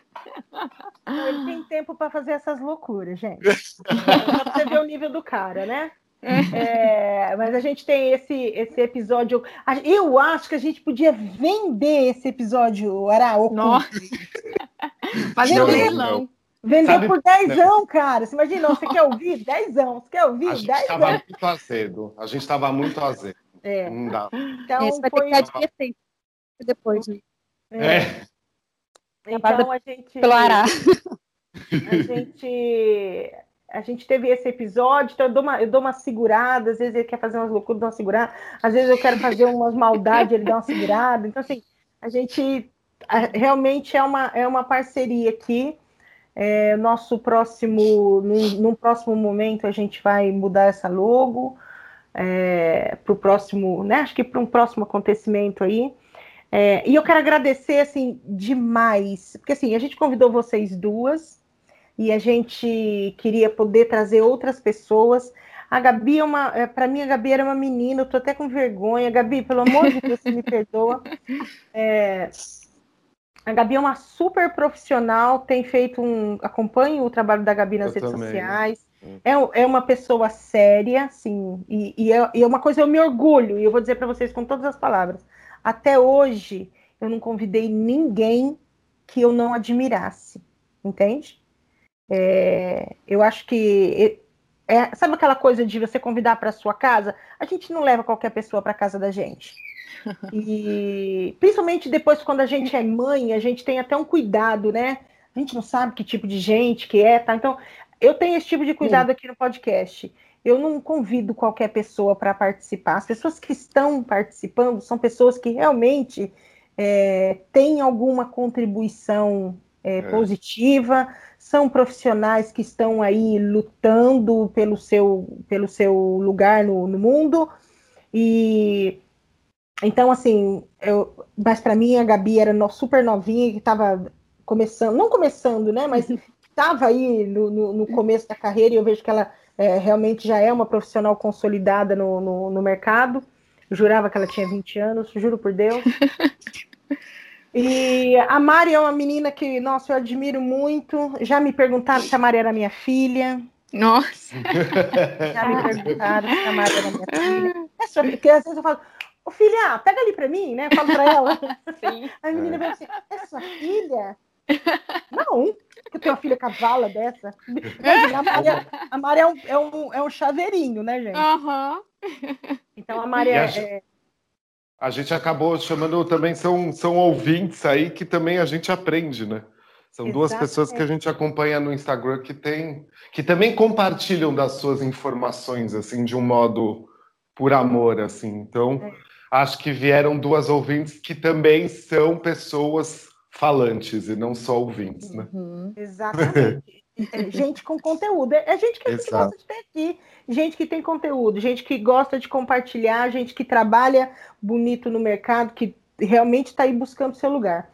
Ele tem tempo para fazer essas loucuras, gente. Pra você ver o nível do cara, né? É, mas a gente tem esse, esse episódio. Eu acho que a gente podia vender esse episódio, Araújo. Nossa! Fazer um leilão. Vendeu Sabe, por dezão, cara. Você imagina, você quer ouvir? Dezão. Você quer ouvir? A gente estava muito azedo. A gente estava muito azedo. É. Não dá. Então, Esse vai foi... ter que depois, né? É. Então a gente. Ará. A gente. A gente teve esse episódio, então eu dou, uma, eu dou uma segurada, às vezes ele quer fazer umas loucuras, dá uma segurada, às vezes eu quero fazer umas maldades, ele dá uma segurada. Então, assim, a gente realmente é uma, é uma parceria aqui. É, nosso próximo, num, num, próximo momento, a gente vai mudar essa logo é, para o próximo, né? Acho que para um próximo acontecimento aí. É, e eu quero agradecer assim demais, porque assim a gente convidou vocês duas e a gente queria poder trazer outras pessoas. A Gabi é uma, é, para mim a Gabi era uma menina, eu tô até com vergonha. Gabi, pelo amor de Deus, você me perdoa. É, a Gabi é uma super profissional, tem feito um. Acompanho o trabalho da Gabi nas eu redes também. sociais. É, é uma pessoa séria, sim, e, e, é, e é uma coisa eu me orgulho, e eu vou dizer para vocês com todas as palavras. Até hoje, eu não convidei ninguém que eu não admirasse, entende? É, eu acho que é, sabe aquela coisa de você convidar para sua casa? A gente não leva qualquer pessoa para casa da gente. E principalmente depois, quando a gente é mãe, a gente tem até um cuidado, né? A gente não sabe que tipo de gente que é, tá? Então, eu tenho esse tipo de cuidado Sim. aqui no podcast. Eu não convido qualquer pessoa para participar. As pessoas que estão participando são pessoas que realmente é, têm alguma contribuição é, é. positiva, são profissionais que estão aí lutando pelo seu, pelo seu lugar no, no mundo. E então, assim, eu, mas para mim a Gabi era no, super novinha, que estava começando, não começando, né, mas estava aí no, no, no, começo da carreira e eu vejo que ela é, realmente já é uma profissional consolidada no, no, no mercado. Eu jurava que ela tinha 20 anos, juro por Deus. E a Mari é uma menina que, nossa, eu admiro muito. Já me perguntaram se a Mari era minha filha. Nossa! Já me perguntaram se a Mari era minha filha. É só, porque às vezes eu falo, Ô filha, pega ali pra mim, né? Eu falo pra ela. Sim. A menina vai assim, é sua filha? Não, que tenho uma filha cavala dessa. Imagina, a Maria, a Maria é, um, é, um, é um chaveirinho, né, gente? Uhum. Então a Maria a, é... a gente acabou chamando também, são, são ouvintes aí que também a gente aprende, né? São Exatamente. duas pessoas que a gente acompanha no Instagram que tem, que também compartilham das suas informações, assim, de um modo por amor, assim. Então, é acho que vieram duas ouvintes que também são pessoas falantes e não só ouvintes, né? Uhum. Exatamente. É gente com conteúdo. É gente que a gente gosta de ter aqui. Gente que tem conteúdo, gente que gosta de compartilhar, gente que trabalha bonito no mercado, que realmente está aí buscando seu lugar.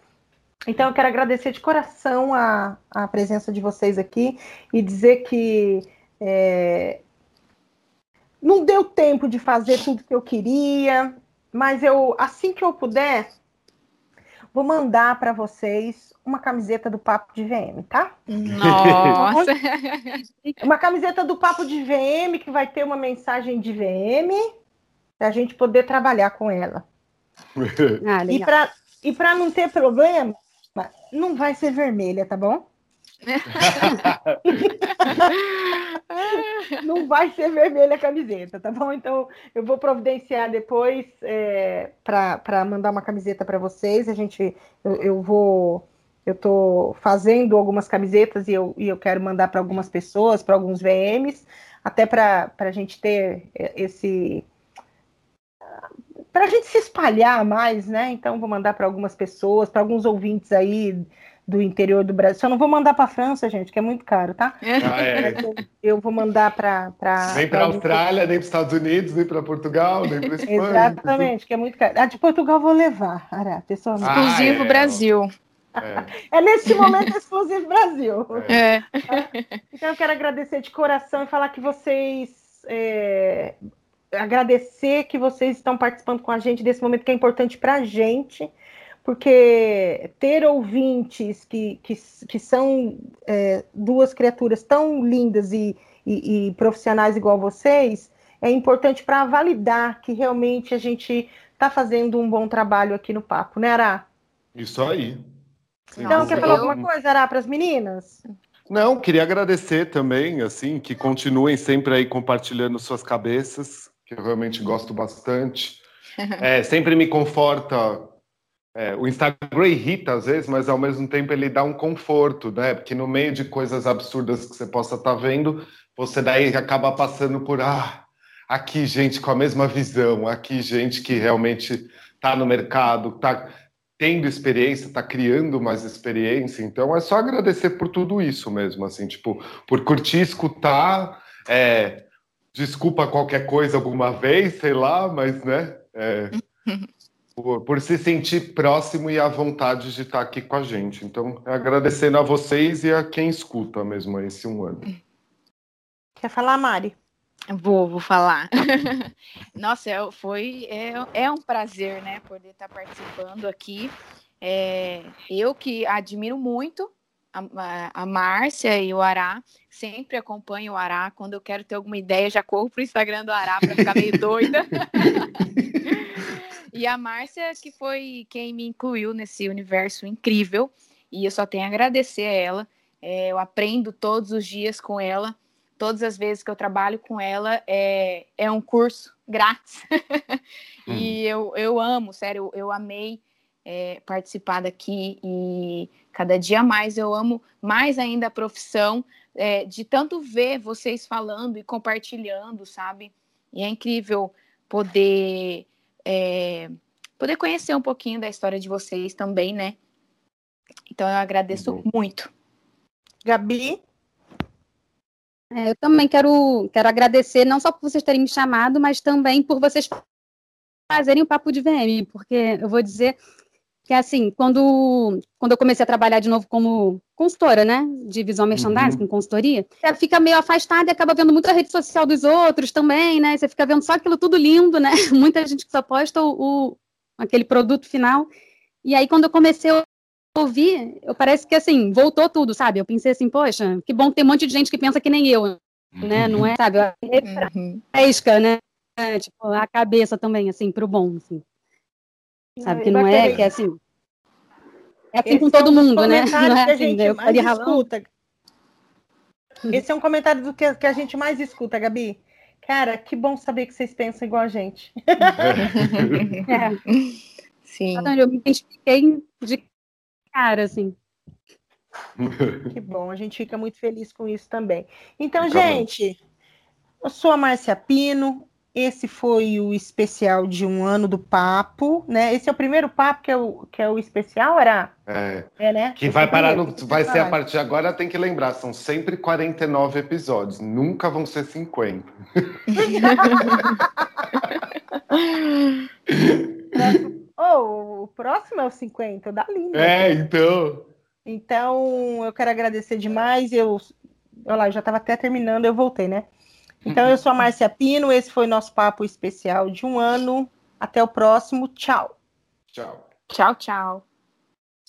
Então, eu quero agradecer de coração a, a presença de vocês aqui e dizer que é, não deu tempo de fazer tudo que eu queria, mas eu, assim que eu puder, vou mandar para vocês uma camiseta do Papo de VM, tá? Nossa! uma camiseta do Papo de VM que vai ter uma mensagem de VM para a gente poder trabalhar com ela. Ah, e para não ter problema, não vai ser vermelha, tá bom? não vai ser vermelha a camiseta, tá bom? Então eu vou providenciar depois é, para mandar uma camiseta para vocês. A gente, eu, eu, vou, eu tô fazendo algumas camisetas e eu, e eu quero mandar para algumas pessoas, para alguns VMs, até para a gente ter esse para a gente se espalhar mais, né? Então vou mandar para algumas pessoas, para alguns ouvintes aí do interior do Brasil. Só não vou mandar para a França, gente, que é muito caro, tá? Ah, é. eu, vou mandar para. Nem para a Austrália, nem para os Estados Unidos, nem para Portugal, nem para Espanha. Exatamente, que é muito caro. Ah, de Portugal vou levar, Ará, pessoalmente. Ah, exclusivo é. Brasil. É. é. nesse momento exclusivo Brasil. É. Então eu quero agradecer de coração e falar que vocês. É, agradecer que vocês estão participando com a gente desse momento que é importante para a gente porque ter ouvintes que, que, que são é, duas criaturas tão lindas e, e, e, profissionais igual vocês é importante para validar que realmente a gente está fazendo um bom trabalho aqui no papo, né, Ará? Isso aí. Então, quer falar alguma coisa, Ará, para as meninas? Não, queria agradecer também, assim, que continuem sempre aí compartilhando suas cabeças, que eu realmente gosto bastante. É, sempre me conforta É, o Instagram irrita às vezes, mas ao mesmo tempo ele dá um conforto, né? Porque no meio de coisas absurdas que você possa estar tá vendo, você daí acaba passando por ah, aqui gente com a mesma visão, aqui gente que realmente está no mercado, está tendo experiência, está criando mais experiência. Então é só agradecer por tudo isso mesmo, assim, tipo, por curtir, escutar. É, desculpa qualquer coisa alguma vez, sei lá, mas né. É, por, por, se sentir próximo e à vontade de estar aqui com a gente. Então, agradecendo a vocês e a quem escuta mesmo esse um ano. Quer falar, Mari? Vou, vou falar. Nossa, é, foi, é, é um prazer, né, poder estar participando aqui. É, eu que admiro muito a, a Márcia e o Ará, sempre acompanho o Ará. Quando eu quero ter alguma ideia, já corro pro Instagram do Ará para ficar meio doida. e a Márcia, que foi quem me incluiu nesse universo incrível, e eu só tenho a agradecer a ela. É, eu aprendo todos os dias com ela todas as vezes que eu trabalho com ela é, é um curso grátis. hum. E eu, eu amo, sério, eu, eu amei é, participar daqui e cada dia mais eu amo mais ainda a profissão, é, de tanto ver vocês falando e compartilhando, sabe? E é incrível poder, é, poder conhecer um pouquinho da história de vocês também, né? Então eu agradeço muito. Gabi? É, eu também quero, quero agradecer, não só por vocês terem me chamado, mas também por vocês fazerem o papo de VM, porque eu vou dizer que, assim, quando, quando eu comecei a trabalhar de novo como consultora, né, de visual merchandising, uhum. com consultoria, você fica meio afastada e acaba vendo muita rede social dos outros também, né, você fica vendo só aquilo tudo lindo, né, muita gente que só posta o, o aquele produto final, e aí quando eu comecei a ouvi, eu parece que assim, voltou tudo, sabe? Eu pensei assim, poxa, que bom ter um monte de gente que pensa que nem eu, né? Não é, sabe? Fresca, né? É, tipo, a cabeça também, assim, pro bom, assim. Sabe, que não é, que é assim. É assim com todo mundo, né? Não é assim, né? Eu escuta. Esse é um comentário do que, que a gente mais escuta, Gabi. Cara, que bom saber que vocês pensam igual a gente. é. Sim. Eu me identifiquei de cara, assim. Que bom, a gente fica muito feliz com isso também. Então, gente, bom. eu sou a Márcia Pino, esse foi o especial de um ano do papo, né? Esse é o primeiro papo que é o, que é o especial, era? É. é né? Que vai é parar no, vai ser a partir de agora, tem que lembrar, são sempre 49 episódios, nunca vão ser 50. Oh, o próximo é o 50, dá lindo. É, então. Então, eu quero agradecer demais. Eu, olha lá, eu já estava até terminando, eu voltei, né? Então, eu sou a Márcia Pino, esse foi nosso papo especial de um ano. Até o próximo. Tchau. Tchau. Tchau, tchau.